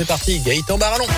C'est parti, Gaëtan Barallon.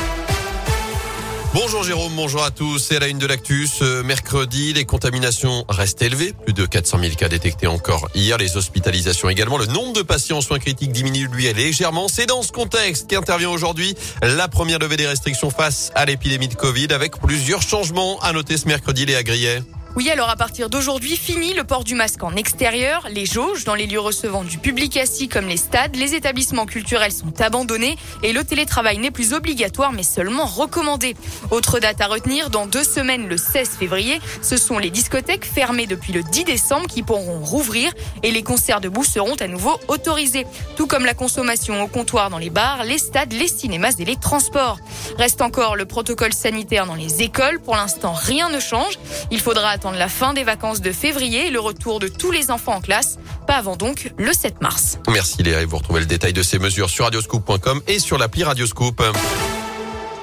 Bonjour Jérôme, bonjour à tous. C'est à la une de l'actu. Ce mercredi, les contaminations restent élevées. Plus de 400 000 cas détectés encore hier. Les hospitalisations également. Le nombre de patients en soins critiques diminue lui légèrement. C'est dans ce contexte qu'intervient aujourd'hui la première levée des restrictions face à l'épidémie de Covid avec plusieurs changements à noter ce mercredi, les Grillet. Oui, alors à partir d'aujourd'hui, fini le port du masque en extérieur. Les jauges dans les lieux recevant du public assis comme les stades, les établissements culturels sont abandonnés et le télétravail n'est plus obligatoire mais seulement recommandé. Autre date à retenir, dans deux semaines, le 16 février, ce sont les discothèques fermées depuis le 10 décembre qui pourront rouvrir et les concerts debout seront à nouveau autorisés. Tout comme la consommation au comptoir dans les bars, les stades, les cinémas et les transports. Reste encore le protocole sanitaire dans les écoles. Pour l'instant, rien ne change. Il faudra attendre la fin des vacances de février et le retour de tous les enfants en classe. Pas avant donc le 7 mars. Merci Léa. Vous retrouvez le détail de ces mesures sur radioscoop.com et sur l'appli Radioscoop.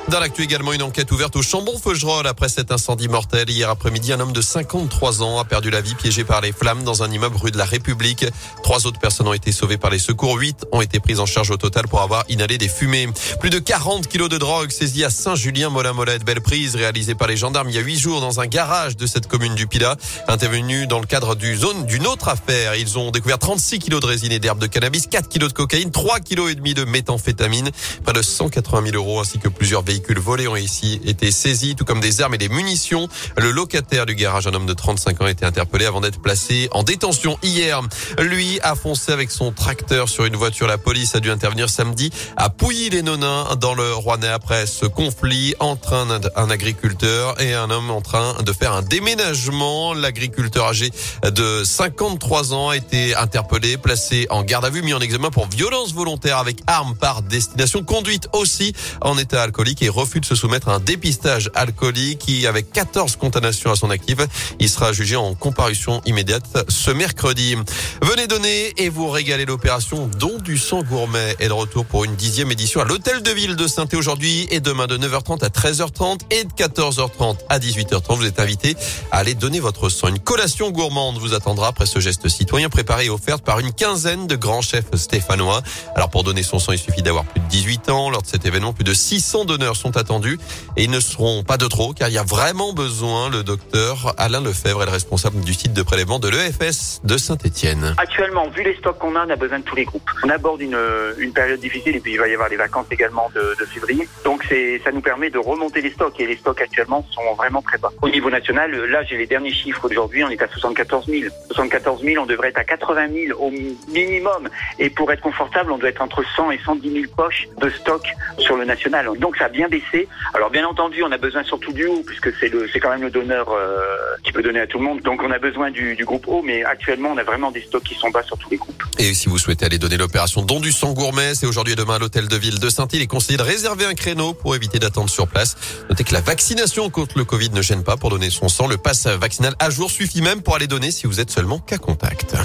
Dans l'actu également, une enquête ouverte au Chambon-Feugerolles après cet incendie mortel. Hier après-midi, un homme de 53 ans a perdu la vie piégé par les flammes dans un immeuble rue de la République. Trois autres personnes ont été sauvées par les secours. Huit ont été prises en charge au total pour avoir inhalé des fumées. Plus de 40 kilos de drogue saisis à Saint-Julien, Molin-Molette. Belle prise réalisée par les gendarmes il y a huit jours dans un garage de cette commune du Pilat. Intervenu dans le cadre du zone d'une autre affaire. Ils ont découvert 36 kilos de résine et d'herbe de cannabis, 4 kilos de cocaïne, 3 kilos et demi de méthamphétamine, près de 180 000 euros ainsi que plusieurs véhicules véhicules volés ont ici été saisis, tout comme des armes et des munitions. Le locataire du garage, un homme de 35 ans, a été interpellé avant d'être placé en détention hier. Lui a foncé avec son tracteur sur une voiture. La police a dû intervenir samedi à Pouilly-les-Nonins dans le Rouennais après ce conflit entre un, un agriculteur et un homme en train de faire un déménagement. L'agriculteur âgé de 53 ans a été interpellé, placé en garde à vue, mis en examen pour violence volontaire avec arme par destination, conduite aussi en état alcoolique et refus de se soumettre à un dépistage alcoolique qui, avec 14 condamnations à son actif, il sera jugé en comparution immédiate ce mercredi. Venez donner et vous régaler l'opération Don du sang gourmet est de retour pour une dixième édition à l'hôtel de ville de saint aujourd'hui et demain de 9h30 à 13h30 et de 14h30 à 18h30. Vous êtes invité à aller donner votre sang. Une collation gourmande vous attendra après ce geste citoyen préparé et offert par une quinzaine de grands chefs stéphanois. Alors pour donner son sang, il suffit d'avoir plus de 18 ans. Lors de cet événement, plus de 600 donneurs sont attendus et ils ne seront pas de trop car il y a vraiment besoin. Le docteur Alain Lefebvre est le responsable du site de prélèvement de l'EFS de Saint-Etienne. Actuellement, vu les stocks qu'on a, on a besoin de tous les groupes. On aborde une, une période difficile et puis il va y avoir les vacances également de, février. Donc ça nous permet de remonter les stocks et les stocks actuellement sont vraiment très bas. Au niveau national, là j'ai les derniers chiffres d'aujourd'hui, on est à 74 000. 74 000, on devrait être à 80 000 au minimum. Et pour être confortable, on doit être entre 100 et 110 000 poches de stock sur le national. Donc ça a bien baissé. Alors bien entendu, on a besoin surtout du haut puisque c'est quand même le donneur euh, qui peut donner à tout le monde. Donc on a besoin du, groupe haut, mais actuellement on a vraiment des stocks qui sont bas sur tous les groupes. Et si vous souhaitez aller donner l'opération don du sang gourmet, c'est aujourd'hui et demain à l'hôtel de ville de Saint-Île. Il conseillé de réserver un créneau pour éviter d'attendre sur place. Notez que la vaccination contre le Covid ne gêne pas pour donner son sang. Le pass vaccinal à jour suffit même pour aller donner si vous êtes seulement cas contact.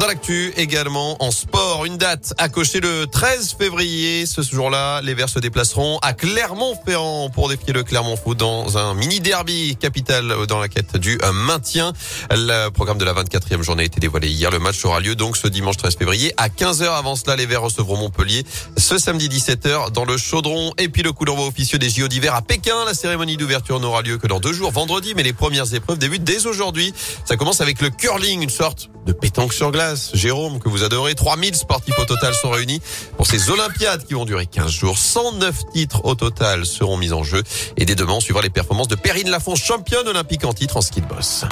Dans l'actu également en sport, une date à cocher le 13 février. Ce jour-là, les Verts se déplaceront à Clermont-Ferrand pour défier le Clermont Foot dans un mini derby capital dans la quête du maintien. Le programme de la 24e journée a été dévoilé hier. Le match aura lieu donc ce dimanche 13 février à 15h. Avant cela, les Verts recevront Montpellier ce samedi 17h dans le Chaudron. Et puis le coup d'envoi officieux des JO d'hiver à Pékin. La cérémonie d'ouverture n'aura lieu que dans deux jours, vendredi, mais les premières épreuves débutent dès aujourd'hui. Ça commence avec le curling, une sorte de pétanque sur glace. Jérôme, que vous adorez. 3000 sportifs au total sont réunis pour ces Olympiades qui vont durer 15 jours. 109 titres au total seront mis en jeu. Et dès demain, on suivra les performances de Perrine Lafont, championne olympique en titre en ski de boss.